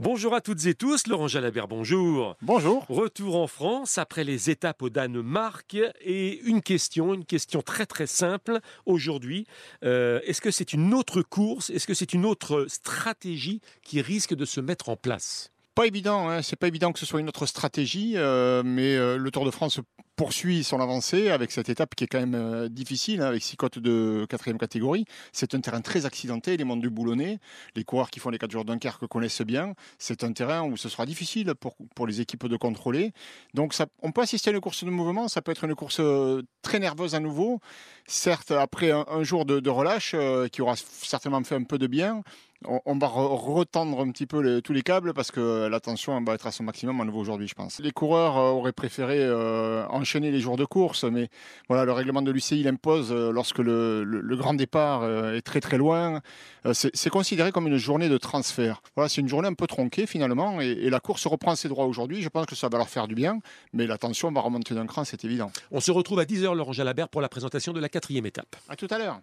Bonjour à toutes et tous, Laurent Jalabert, bonjour. Bonjour. Retour en France après les étapes au Danemark et une question, une question très très simple aujourd'hui. Euh, est-ce que c'est une autre course, est-ce que c'est une autre stratégie qui risque de se mettre en place? Pas évident, hein. c'est pas évident que ce soit une autre stratégie, euh, mais euh, le Tour de France poursuit son avancée avec cette étape qui est quand même euh, difficile, hein, avec six côtes de quatrième catégorie. C'est un terrain très accidenté, les monts du Boulonnais, les coureurs qui font les 4 jours Dunkerque connaissent bien. C'est un terrain où ce sera difficile pour, pour les équipes de contrôler. Donc on peut assister à une course de mouvement, ça peut être une course très nerveuse à nouveau. Certes, après un, jour de, relâche qui aura certainement fait un peu de bien, on, va retendre un petit peu tous les câbles parce que la tension va être à son maximum à nouveau aujourd'hui, je pense. Les coureurs euh, auraient préféré euh, enchaîner les jours de course, mais voilà, le règlement de l'UCI l'impose euh, lorsque le, grand départ est très très loin. c'est considéré comme une journée de transfert. Voilà, c'est une journée un peu tronquée finalement, et, la course reprend ses droits aujourd'hui. Je pense que ça va leur faire du bien, mais la tension va remonter d'un cran, c'est évident. On se retrouve à 10h, Laurent Jalabert, pour la présentation de la quatrième étape. À tout à l'heure.